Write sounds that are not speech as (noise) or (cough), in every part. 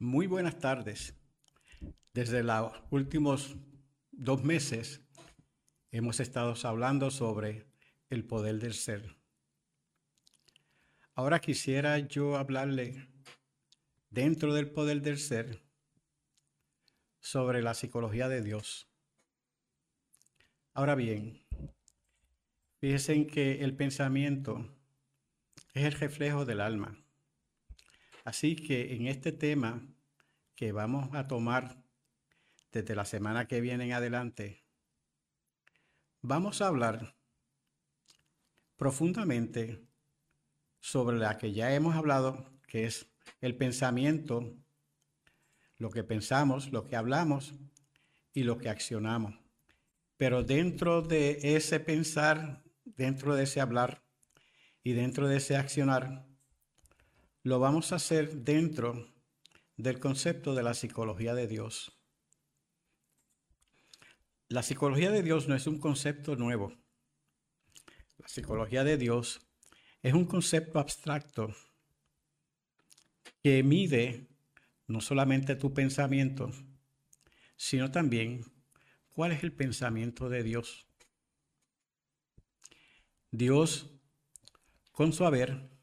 Muy buenas tardes. Desde los últimos dos meses hemos estado hablando sobre el poder del ser. Ahora quisiera yo hablarle dentro del poder del ser sobre la psicología de Dios. Ahora bien, fíjense que el pensamiento es el reflejo del alma. Así que en este tema que vamos a tomar desde la semana que viene en adelante, vamos a hablar profundamente sobre la que ya hemos hablado, que es el pensamiento, lo que pensamos, lo que hablamos y lo que accionamos. Pero dentro de ese pensar, dentro de ese hablar y dentro de ese accionar, lo vamos a hacer dentro del concepto de la psicología de Dios. La psicología de Dios no es un concepto nuevo. La psicología de Dios es un concepto abstracto que mide no solamente tu pensamiento, sino también cuál es el pensamiento de Dios. Dios, con su haber,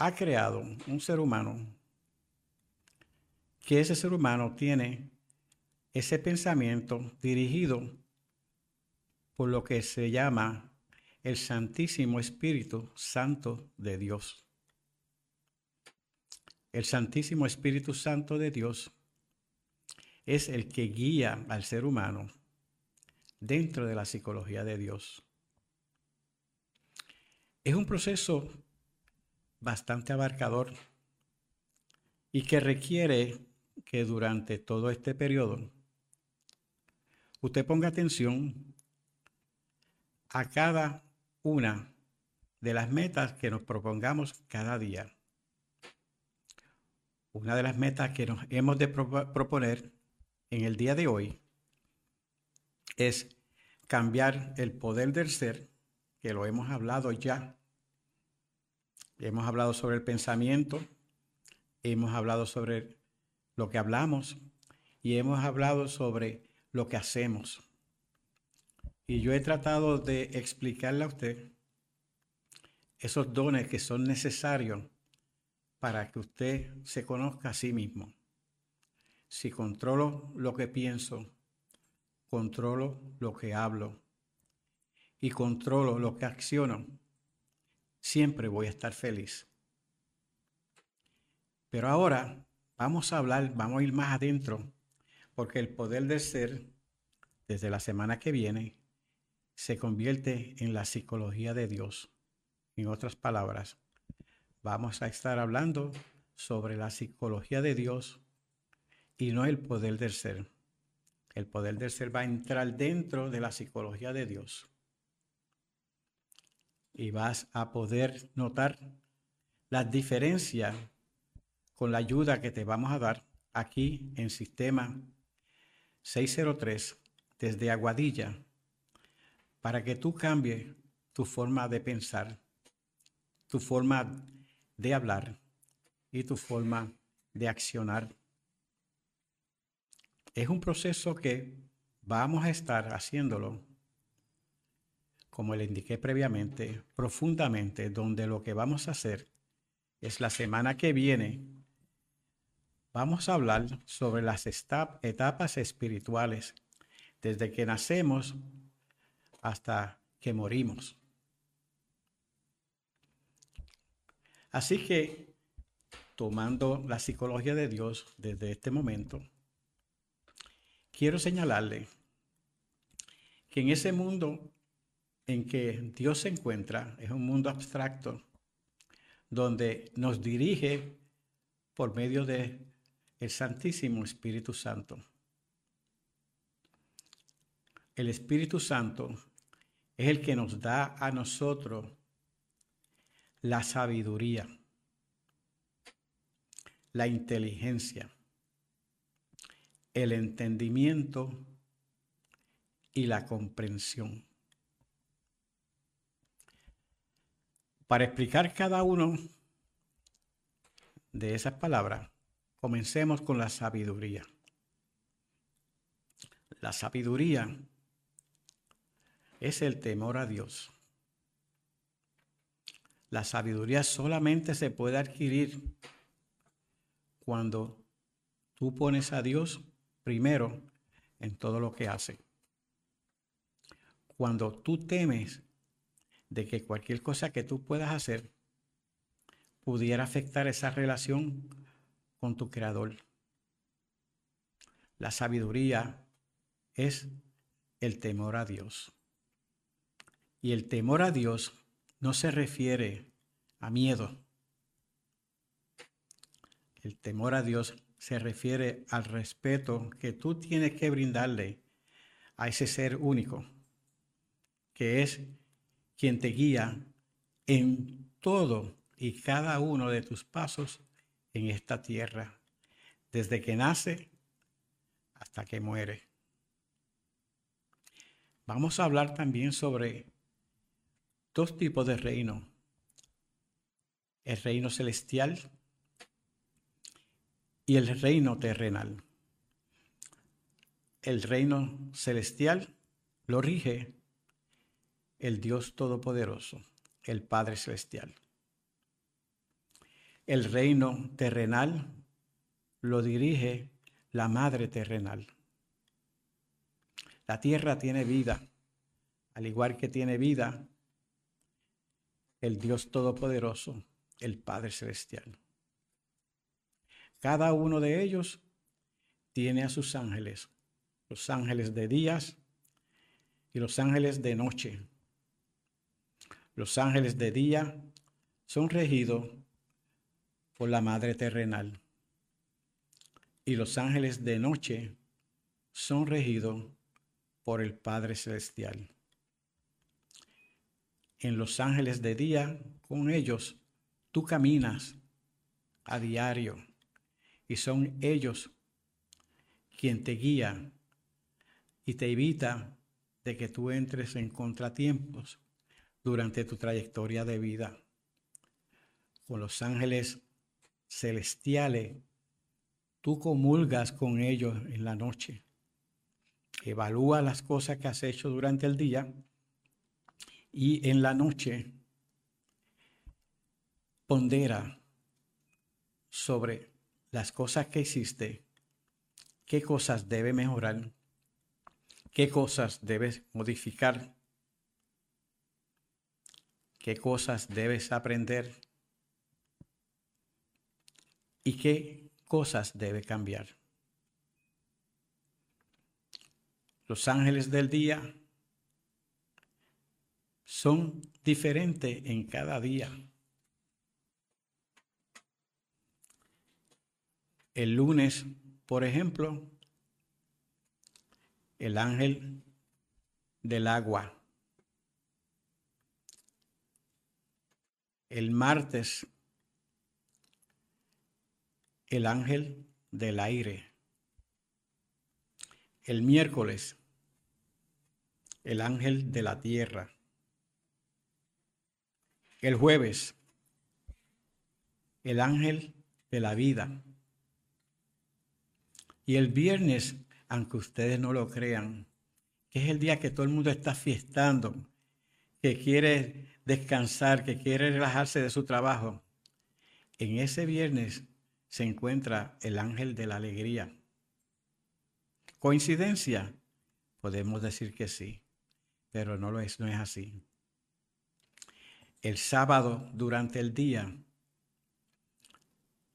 ha creado un ser humano que ese ser humano tiene ese pensamiento dirigido por lo que se llama el Santísimo Espíritu Santo de Dios. El Santísimo Espíritu Santo de Dios es el que guía al ser humano dentro de la psicología de Dios. Es un proceso bastante abarcador y que requiere que durante todo este periodo usted ponga atención a cada una de las metas que nos propongamos cada día. Una de las metas que nos hemos de proponer en el día de hoy es cambiar el poder del ser, que lo hemos hablado ya Hemos hablado sobre el pensamiento, hemos hablado sobre lo que hablamos y hemos hablado sobre lo que hacemos. Y yo he tratado de explicarle a usted esos dones que son necesarios para que usted se conozca a sí mismo. Si controlo lo que pienso, controlo lo que hablo y controlo lo que acciono, siempre voy a estar feliz. Pero ahora vamos a hablar, vamos a ir más adentro, porque el poder del ser, desde la semana que viene, se convierte en la psicología de Dios. En otras palabras, vamos a estar hablando sobre la psicología de Dios y no el poder del ser. El poder del ser va a entrar dentro de la psicología de Dios y vas a poder notar las diferencias con la ayuda que te vamos a dar aquí en sistema 603 desde Aguadilla para que tú cambies tu forma de pensar, tu forma de hablar y tu forma de accionar. Es un proceso que vamos a estar haciéndolo como le indiqué previamente, profundamente, donde lo que vamos a hacer es la semana que viene, vamos a hablar sobre las etapas espirituales, desde que nacemos hasta que morimos. Así que, tomando la psicología de Dios desde este momento, quiero señalarle que en ese mundo en que Dios se encuentra es un mundo abstracto donde nos dirige por medio de el Santísimo Espíritu Santo. El Espíritu Santo es el que nos da a nosotros la sabiduría, la inteligencia, el entendimiento y la comprensión. Para explicar cada uno de esas palabras, Comencemos con la sabiduría. La sabiduría es el temor a Dios. La sabiduría solamente se puede adquirir cuando tú pones a Dios primero en todo lo que hace. Cuando tú temes de que cualquier cosa que tú puedas hacer pudiera afectar esa relación con tu creador. La sabiduría es el temor a Dios. Y el temor a Dios no se refiere a miedo. El temor a Dios se refiere al respeto que tú tienes que brindarle a ese ser único, que es quien te guía en todo y cada uno de tus pasos en esta tierra, desde que nace hasta que muere. Vamos a hablar también sobre dos tipos de reino. El reino celestial y el reino terrenal. El reino celestial lo rige el Dios Todopoderoso, el Padre Celestial. El reino terrenal lo dirige la Madre terrenal. La tierra tiene vida, al igual que tiene vida el Dios Todopoderoso, el Padre Celestial. Cada uno de ellos tiene a sus ángeles, los ángeles de días y los ángeles de noche. Los ángeles de día son regidos por la Madre terrenal. Y los ángeles de noche son regidos por el Padre celestial. En los ángeles de día, con ellos, tú caminas a diario. Y son ellos quien te guía y te evita de que tú entres en contratiempos durante tu trayectoria de vida. Con los ángeles celestiales, tú comulgas con ellos en la noche. Evalúa las cosas que has hecho durante el día y en la noche pondera sobre las cosas que hiciste, qué cosas debe mejorar, qué cosas debes modificar, qué cosas debes aprender y qué cosas debe cambiar. Los ángeles del día son diferentes en cada día. El lunes, por ejemplo, el ángel del agua. El martes, el ángel del aire. El miércoles, el ángel de la tierra. El jueves, el ángel de la vida. Y el viernes, aunque ustedes no lo crean, que es el día que todo el mundo está fiestando, que quiere descansar, que quiere relajarse de su trabajo, en ese viernes se encuentra el ángel de la alegría. ¿Coincidencia? Podemos decir que sí, pero no lo es, no es así. El sábado durante el día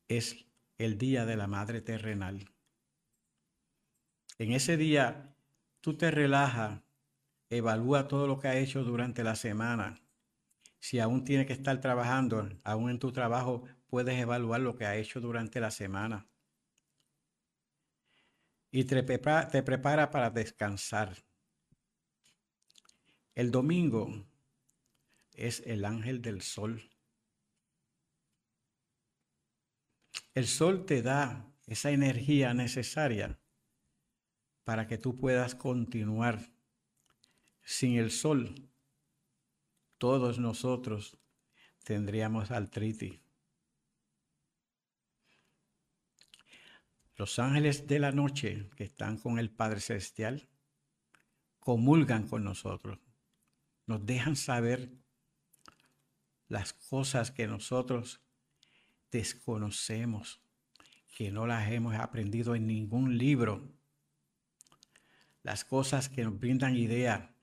es el día de la Madre Terrenal. En ese día tú te relajas, evalúa todo lo que has hecho durante la semana. Si aún tienes que estar trabajando, aún en tu trabajo puedes evaluar lo que has hecho durante la semana. Y te prepara, te prepara para descansar. El domingo es el ángel del sol. El sol te da esa energía necesaria para que tú puedas continuar. Sin el sol, todos nosotros tendríamos artritis. Los ángeles de la noche que están con el Padre Celestial comulgan con nosotros, nos dejan saber las cosas que nosotros desconocemos, que no las hemos aprendido en ningún libro, las cosas que nos brindan idea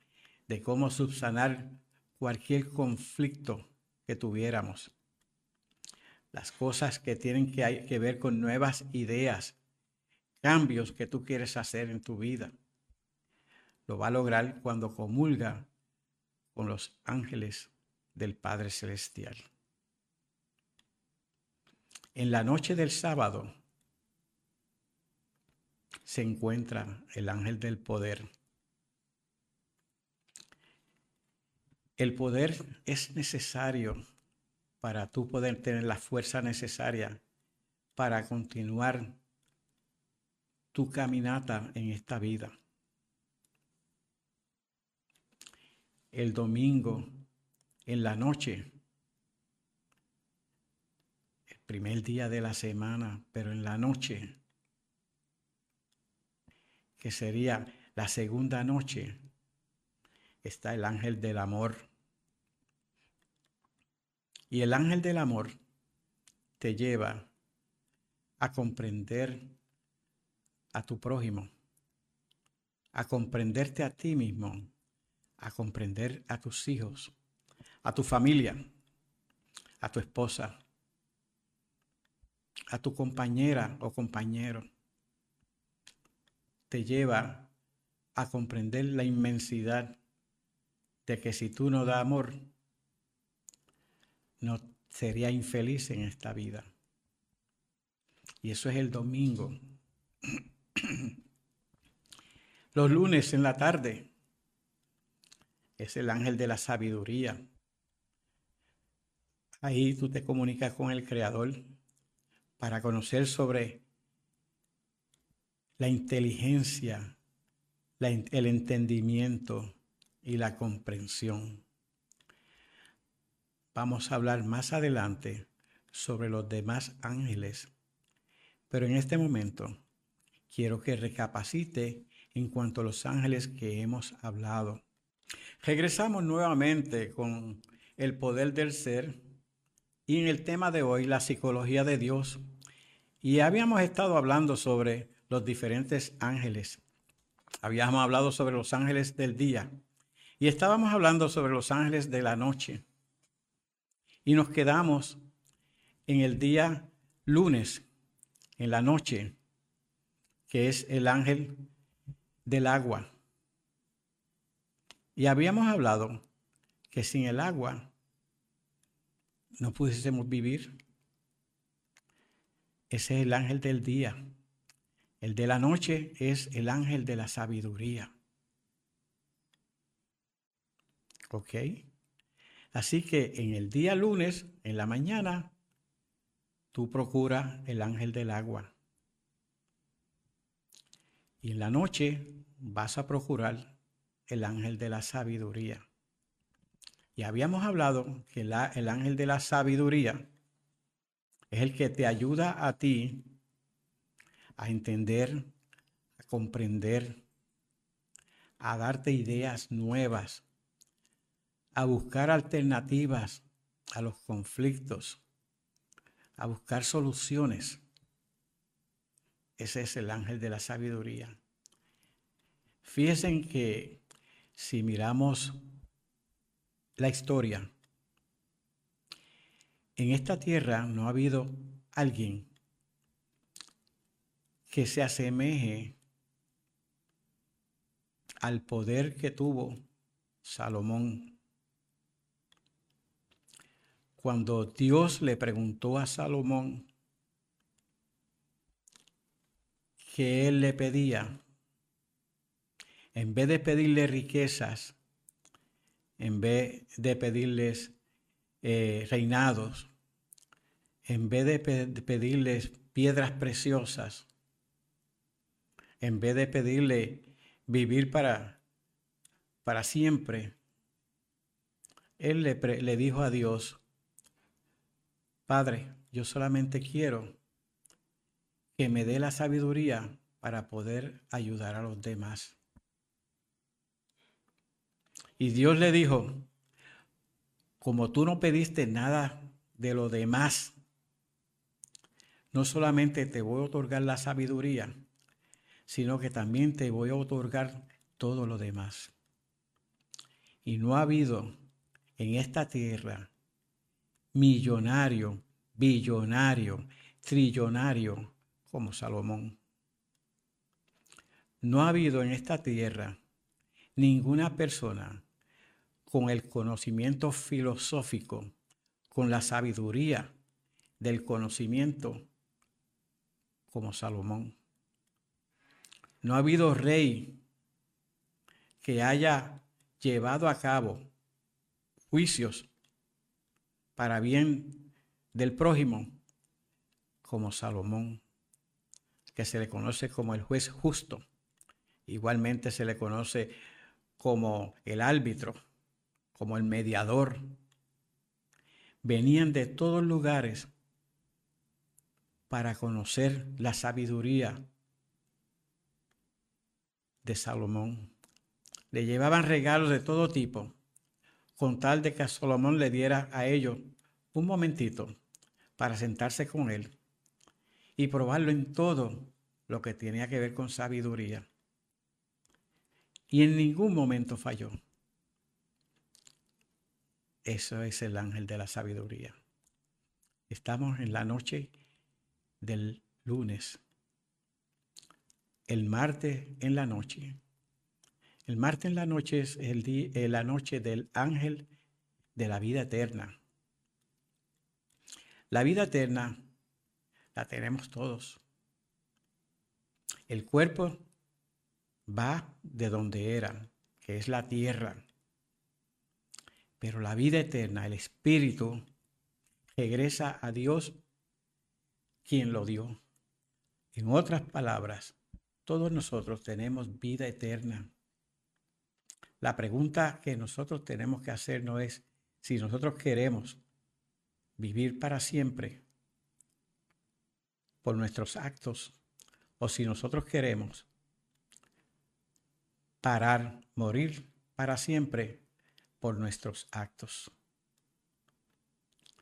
de cómo subsanar cualquier conflicto que tuviéramos, las cosas que tienen que, que ver con nuevas ideas, cambios que tú quieres hacer en tu vida. Lo va a lograr cuando comulga con los ángeles del Padre Celestial. En la noche del sábado se encuentra el ángel del poder. El poder es necesario para tú poder tener la fuerza necesaria para continuar tu caminata en esta vida. El domingo, en la noche, el primer día de la semana, pero en la noche, que sería la segunda noche, está el ángel del amor. Y el ángel del amor te lleva a comprender a tu prójimo, a comprenderte a ti mismo, a comprender a tus hijos, a tu familia, a tu esposa, a tu compañera o compañero. Te lleva a comprender la inmensidad de que si tú no das amor, no sería infeliz en esta vida. Y eso es el domingo. (clears throat) Los lunes en la tarde es el ángel de la sabiduría. Ahí tú te comunicas con el Creador para conocer sobre la inteligencia, el entendimiento y la comprensión. Vamos a hablar más adelante sobre los demás ángeles, pero en este momento quiero que recapacite en cuanto a los ángeles que hemos hablado. Regresamos nuevamente con el poder del ser y en el tema de hoy la psicología de Dios. Y habíamos estado hablando sobre los diferentes ángeles. Habíamos hablado sobre los ángeles del día y estábamos hablando sobre los ángeles de la noche. Y nos quedamos en el día lunes, en la noche, que es el ángel del agua. Y habíamos hablado que sin el agua no pudiésemos vivir. Ese es el ángel del día. El de la noche es el ángel de la sabiduría. ¿Ok? Así que en el día lunes, en la mañana, tú procuras el ángel del agua. Y en la noche vas a procurar el ángel de la sabiduría. Y habíamos hablado que el ángel de la sabiduría es el que te ayuda a ti a entender, a comprender, a darte ideas nuevas, a buscar alternativas a los conflictos, a buscar soluciones. Ese es el ángel de la sabiduría. Fíjense que si miramos la historia, en esta tierra no ha habido alguien que se asemeje al poder que tuvo Salomón. Cuando Dios le preguntó a Salomón que él le pedía, en vez de pedirle riquezas, en vez de pedirles eh, reinados, en vez de, pedirles piedras preciosas, en vez de pedirle vivir para, para siempre, él le, le dijo a Dios, Padre, yo solamente quiero que me dé la sabiduría para poder ayudar a los demás. Y Dios le dijo, como tú no pediste nada de lo demás, no solamente te voy a otorgar la sabiduría, sino que también te voy a otorgar todo lo demás. Y no ha habido en esta tierra millonario, billonario, trillonario como Salomón. No ha habido en esta tierra ninguna persona con el conocimiento filosófico, con la sabiduría del conocimiento como Salomón. No ha habido rey que haya llevado a cabo juicios para bien del prójimo como Salomón, que se le conoce como el juez justo. Igualmente se le conoce como el árbitro, como el mediador. Venían de todos lugares para conocer la sabiduría de Salomón. Le llevaban regalos de todo tipo, con tal de que Salomón le diera a ellos un momentito para sentarse con él y probarlo en todo lo que tenía que ver con sabiduría y en ningún momento falló. Eso es el ángel de la sabiduría. Estamos en la noche del lunes. El martes en la noche. El martes en la noche es el día, eh, la noche del ángel de la vida eterna. La vida eterna la tenemos todos. El cuerpo va de donde era, que es la tierra. Pero la vida eterna, el espíritu, regresa a Dios quien lo dio. En otras palabras, todos nosotros tenemos vida eterna. La pregunta que nosotros tenemos que hacer no es si nosotros queremos vivir para siempre por nuestros actos o si nosotros queremos parar, morir para siempre por nuestros actos.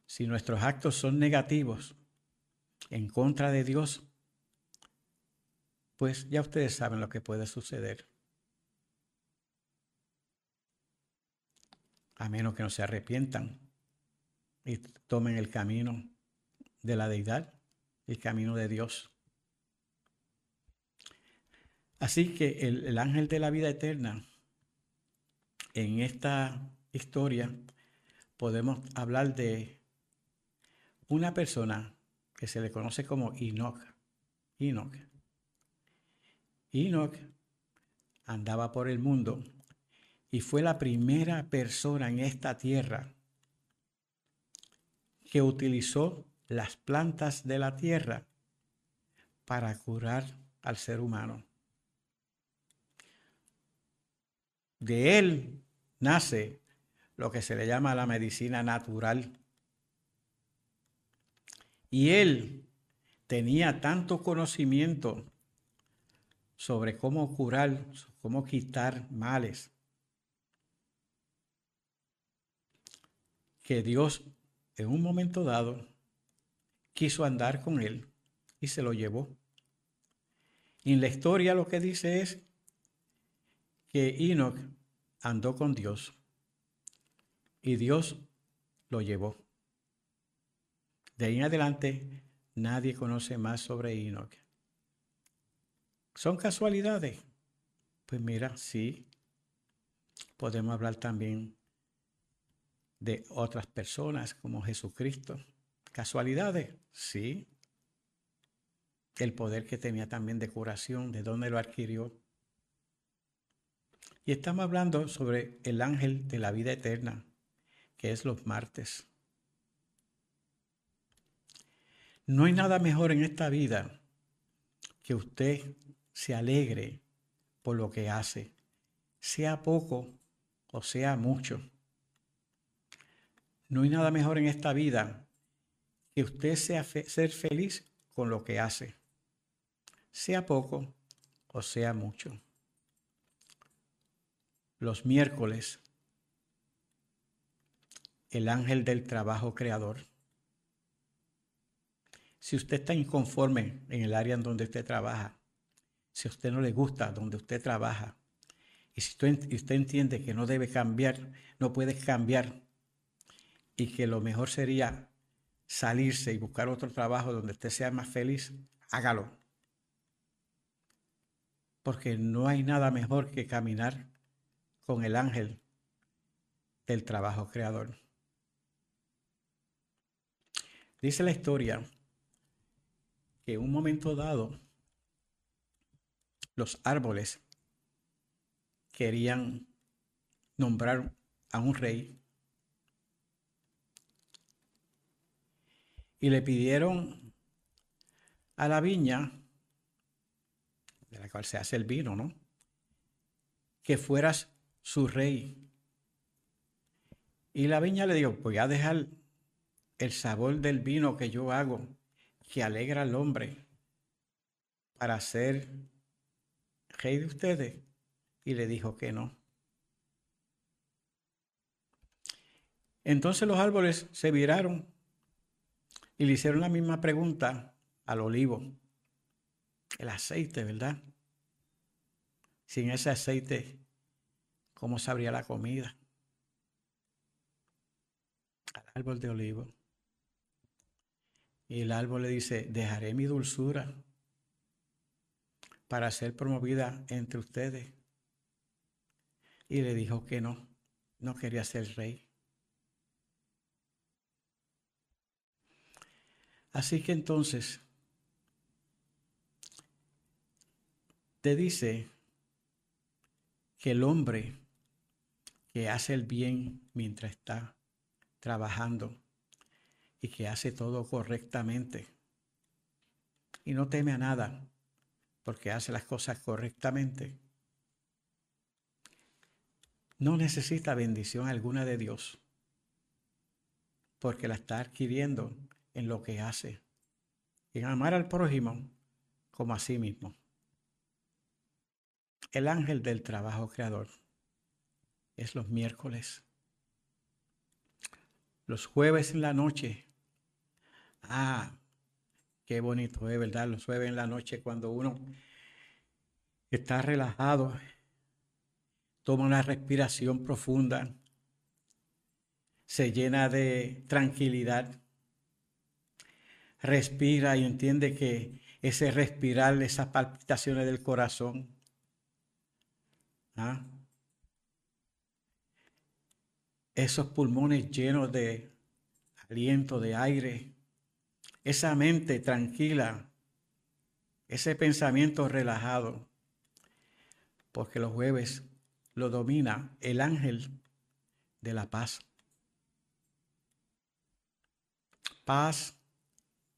Si nuestros actos son negativos en contra de Dios, pues ya ustedes saben lo que puede suceder. A menos que no se arrepientan y tomen el camino de la deidad, el camino de Dios. Así que el, ángel de la vida eterna, en esta historia podemos hablar de una persona que se le conoce como Enoch. Enoch. Enoch andaba por el mundo y fue la primera persona en esta tierra que utilizó las plantas de la tierra para curar al ser humano. De él nace lo que se le llama la medicina natural. Y él tenía tanto conocimiento sobre cómo curar, cómo quitar males, que Dios en un momento dado quiso andar con él y se lo llevó. Y en la historia lo que dice es que Enoch andó con Dios y Dios lo llevó. De ahí en adelante nadie conoce más sobre Enoch. ¿Son casualidades? Pues mira, sí. Podemos hablar también de otras personas como Jesucristo. ¿Casualidades? Sí. El poder que tenía también de curación, ¿de dónde lo adquirió? Y estamos hablando sobre el ángel de la vida eterna, que es los martes. No hay nada mejor en esta vida que usted se alegre por lo que hace, sea poco o sea mucho. No hay nada mejor en esta vida que usted sea ser feliz con lo que hace. sea poco o sea mucho. Los miércoles, el ángel del trabajo creador. Si usted está inconforme en el área en donde usted trabaja, si usted no le gusta donde usted trabaja, y si usted, entiende que no debe cambiar, no puede cambiar, y que lo mejor sería salirse y buscar otro trabajo donde usted sea más feliz, hágalo. Porque no hay nada mejor que caminar con el ángel del trabajo creador. Dice la historia que en un momento dado los árboles querían nombrar a un rey y le pidieron a la viña, de la cual se hace el vino, ¿no? Que fueras su rey. Y la viña le dijo, voy a dejar el sabor del vino que yo hago, que alegra al hombre, para ser rey de ustedes. Y le dijo que no. Entonces los árboles se viraron y le hicieron la misma pregunta al olivo. El aceite, ¿verdad? Sin ese aceite, ¿cómo sabría la comida? Al árbol de olivo. Y el árbol le dice, dejaré mi dulzura para ser promovida entre ustedes. Y le dijo que no, no quería ser rey. Así que entonces te dice que el hombre que hace el bien mientras está trabajando y que hace todo correctamente y no teme a nada porque hace las cosas correctamente, no necesita bendición alguna de Dios porque la está adquiriendo en lo que hace, en amar al prójimo como a sí mismo. El ángel del trabajo creador es los miércoles. Los jueves en la noche. Ah, qué bonito es, ¿verdad? Los jueves en la noche cuando uno está relajado, toma una respiración profunda, se llena de tranquilidad respira y entiende que ese respirar, esas palpitaciones del corazón, ¿ah? esos pulmones llenos de aliento, de aire, esa mente tranquila, ese pensamiento relajado, porque los jueves lo domina el ángel de la paz. Paz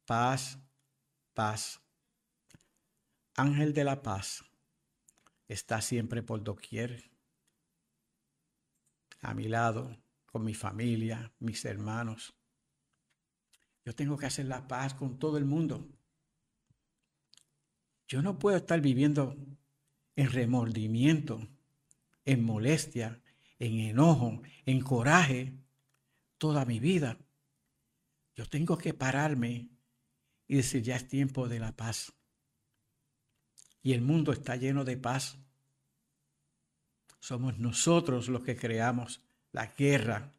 paz, paz. Ángel de la paz está siempre por doquier, a mi lado, con mi familia, mis hermanos. Yo tengo que hacer la paz con todo el mundo. Yo no puedo estar viviendo en remordimiento, en molestia, en enojo, en coraje toda mi vida. Yo tengo que pararme y decir, ya es tiempo de la paz. Y el mundo está lleno de paz. Somos nosotros los que creamos la guerra.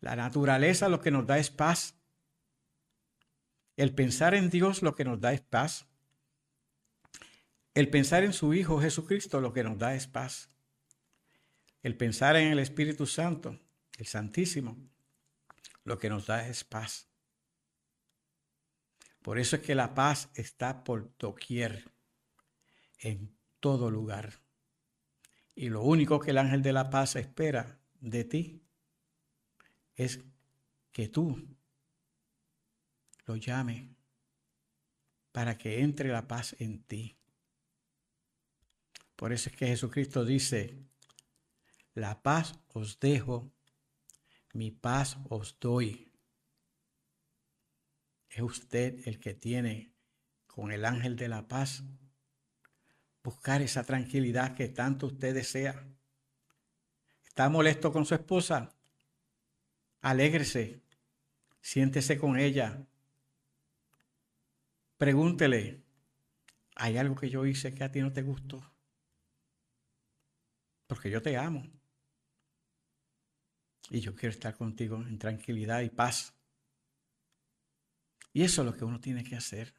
La naturaleza lo que nos da es paz. El pensar en Dios lo que nos da es paz. El pensar en su Hijo Jesucristo lo que nos da es paz. El pensar en el Espíritu Santo, el Santísimo, lo que nos da es paz. Por eso es que la paz está por doquier, en todo lugar. Y lo único que el ángel de la paz espera de ti es que tú lo llames para que entre la paz en ti. Por eso es que Jesucristo dice, la paz os dejo, mi paz os doy es usted el que tiene con el ángel de la paz, buscar esa tranquilidad que tanto usted desea. ¿Está molesto con su esposa? Alégrese, siéntese con ella. Pregúntele, ¿hay algo que yo hice que a ti no te gustó? Porque yo te amo. Y yo quiero estar contigo en tranquilidad y paz. Y eso es lo que uno tiene que hacer.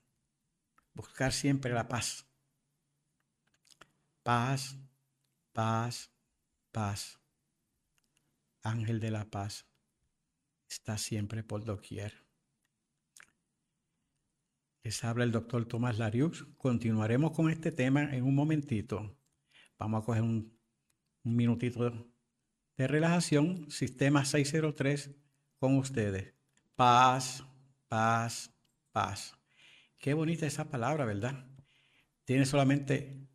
Buscar siempre la paz. Paz, paz, paz. Ángel de la paz está siempre por doquier. Les habla el doctor Tomás Lariux. Continuaremos con este tema en un momentito. Vamos a coger un, un minutito de relajación. Sistema 603 con ustedes. Paz, paz, paz. Qué bonita esa palabra, ¿verdad? Tiene solamente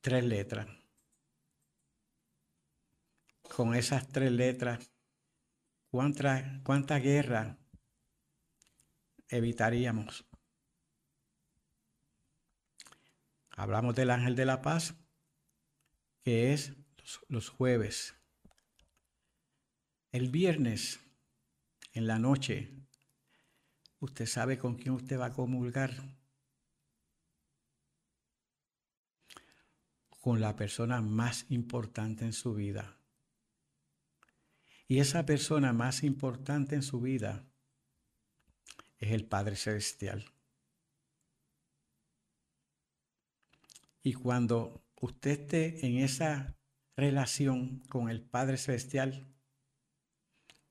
tres letras. Con esas tres letras, ¿cuánta, cuánta guerra evitaríamos? Hablamos del ángel de la paz, que es los jueves. El viernes, en la noche, usted sabe con quién usted va a comulgar. Con la persona más importante en su vida. Y esa persona más importante en su vida es el Padre Celestial. Y cuando usted esté en esa relación con el Padre Celestial,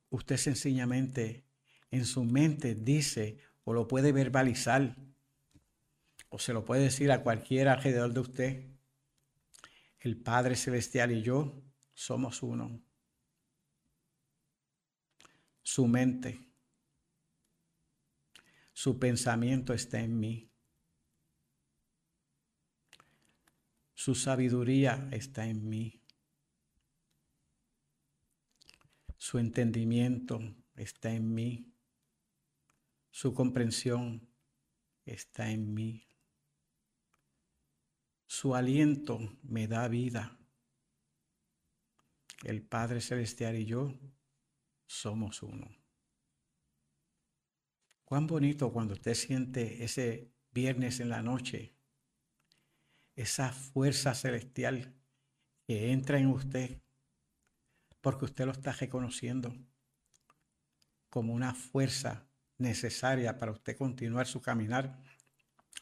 usted sencillamente en su mente dice o lo puede verbalizar o se lo puede decir a cualquiera alrededor de usted. El Padre Celestial y yo somos uno. Su mente, su pensamiento está en mí. Su sabiduría está en mí. Su entendimiento está en mí. Su comprensión está en mí. Su aliento me da vida. El Padre Celestial y yo somos uno. Cuán bonito cuando usted siente ese viernes en la noche, esa fuerza celestial que entra en usted, porque usted lo está reconociendo como una fuerza necesaria para usted continuar su caminar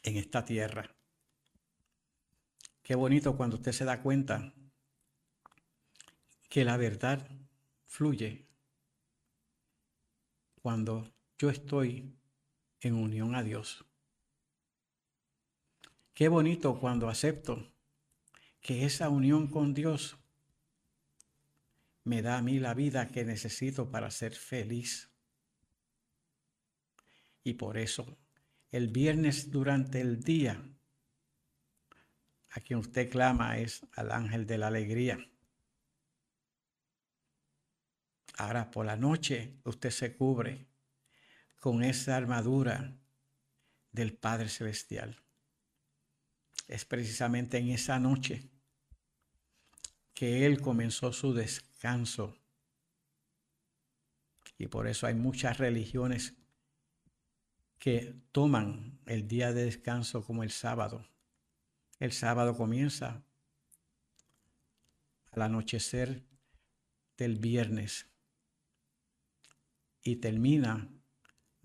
en esta tierra. Qué bonito cuando usted se da cuenta que la verdad fluye cuando yo estoy en unión a Dios. Qué bonito cuando acepto que esa unión con Dios me da a mí la vida que necesito para ser feliz. Y por eso, el viernes durante el día, a quien usted clama es al ángel de la alegría. Ahora por la noche usted se cubre con esa armadura del Padre Celestial. Es precisamente en esa noche que Él comenzó su descanso. Y por eso hay muchas religiones que toman el día de descanso como el sábado. El sábado comienza al anochecer del viernes y termina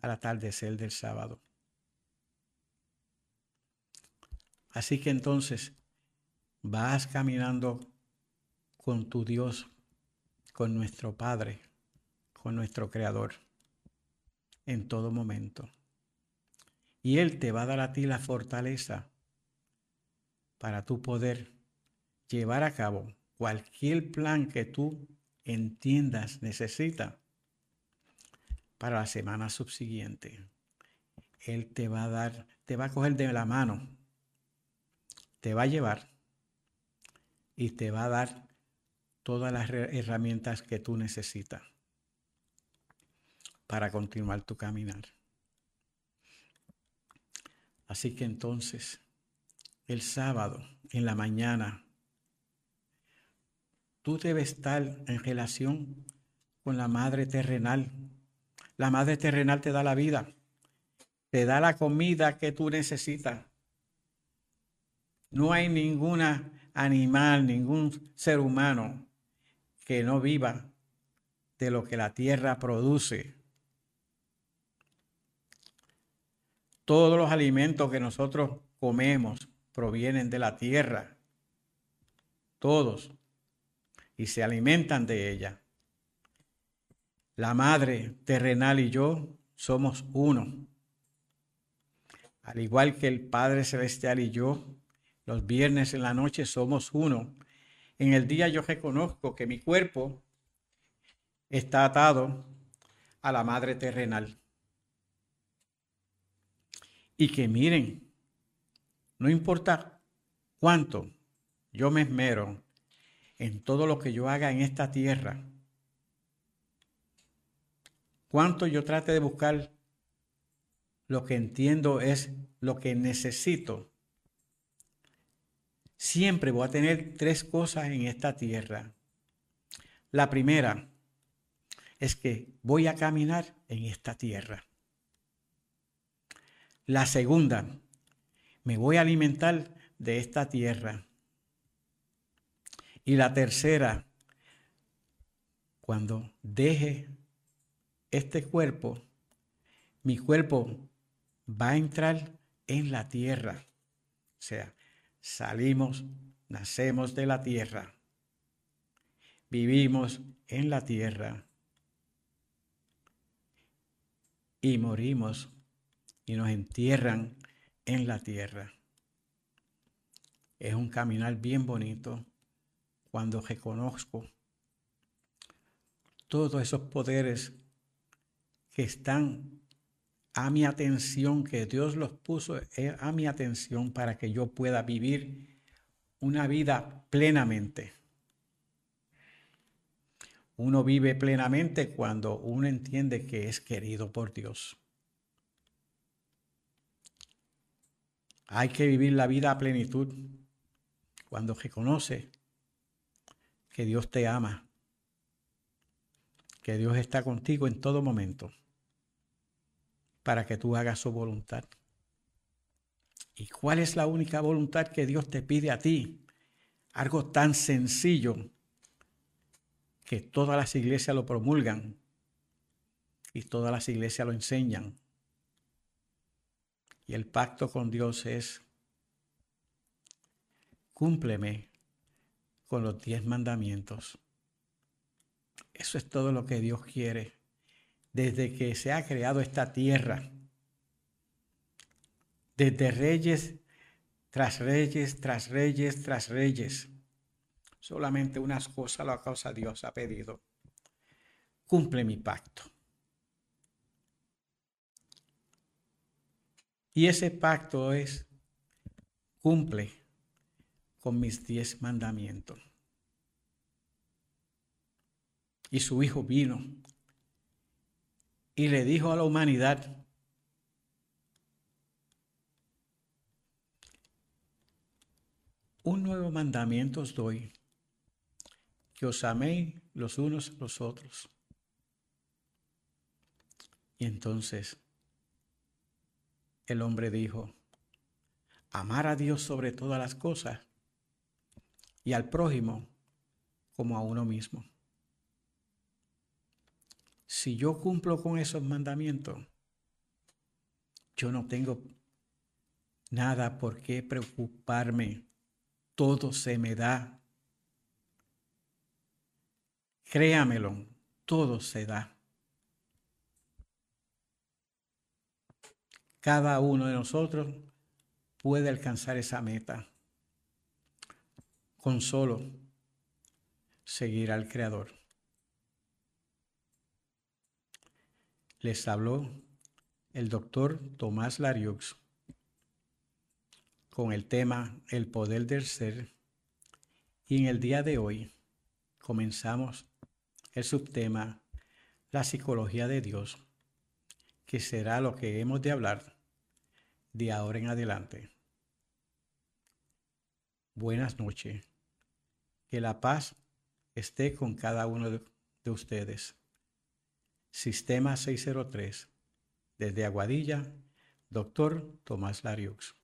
al atardecer del sábado. Así que entonces vas caminando con tu Dios, con nuestro Padre, con nuestro Creador, en todo momento. Y Él te va a dar a ti la fortaleza para tu poder llevar a cabo cualquier plan que tú entiendas necesita para la semana subsiguiente. Él te va a dar, te va a coger de la mano, te va a llevar y te va a dar todas las herramientas que tú necesitas para continuar tu caminar. Así que entonces, el sábado, en la mañana, tú debes estar en relación con la madre terrenal. La madre terrenal te da la vida, te da la comida que tú necesitas. No hay ninguna animal, ningún ser humano que no viva de lo que la tierra produce. Todos los alimentos que nosotros comemos provienen de la tierra. Todos. Y se alimentan de ella. La madre terrenal y yo somos uno. Al igual que el Padre Celestial y yo, los viernes en la noche somos uno. En el día yo reconozco que mi cuerpo está atado a la madre terrenal. Y que miren, no importa cuánto yo me esmero en todo lo que yo haga en esta tierra, cuánto yo trate de buscar lo que entiendo es lo que necesito. Siempre voy a tener tres cosas en esta tierra. La primera es que voy a caminar en esta tierra. La segunda, me voy a alimentar de esta tierra. Y la tercera, cuando deje este cuerpo, mi cuerpo va a entrar en la tierra. O sea, salimos, nacemos de la tierra, vivimos en la tierra y morimos y nos entierran en la tierra. Es un caminar bien bonito cuando reconozco todos esos poderes que están a mi atención, que Dios los puso eh, a mi atención para que yo pueda vivir una vida plenamente. Uno vive plenamente cuando uno entiende que es querido por Dios. Hay que vivir la vida a plenitud cuando reconoce que Dios te ama, que Dios está contigo en todo momento para que tú hagas su voluntad. ¿Y cuál es la única voluntad que Dios te pide a ti? Algo tan sencillo que todas las iglesias lo promulgan y todas las iglesias lo enseñan. Y el pacto con Dios es, cúmpleme con los diez mandamientos. Eso es todo lo que Dios quiere desde que se ha creado esta tierra. Desde reyes tras reyes, tras reyes, tras reyes. Solamente unas cosas la causa Dios ha pedido. Cumple mi pacto. Y ese pacto es, cumple con mis diez mandamientos. Y su hijo vino y le dijo a la humanidad, un nuevo mandamiento os doy, que os améis los unos a los otros. Y entonces el hombre dijo, amar a Dios sobre todas las cosas y al prójimo como a uno mismo si yo cumplo con esos mandamientos, yo no tengo nada por qué preocuparme. Todo se me da. Créamelo, todo se da. Cada uno de nosotros puede alcanzar esa meta con solo seguir al Creador. les habló el doctor Tomás Lariux con el tema El poder del ser. Y en el día de hoy comenzamos el subtema La psicología de Dios, que será lo que hemos de hablar de ahora en adelante. Buenas noches. Que la paz esté con cada uno de ustedes. Sistema 603. Desde Aguadilla, doctor Tomás Lariux.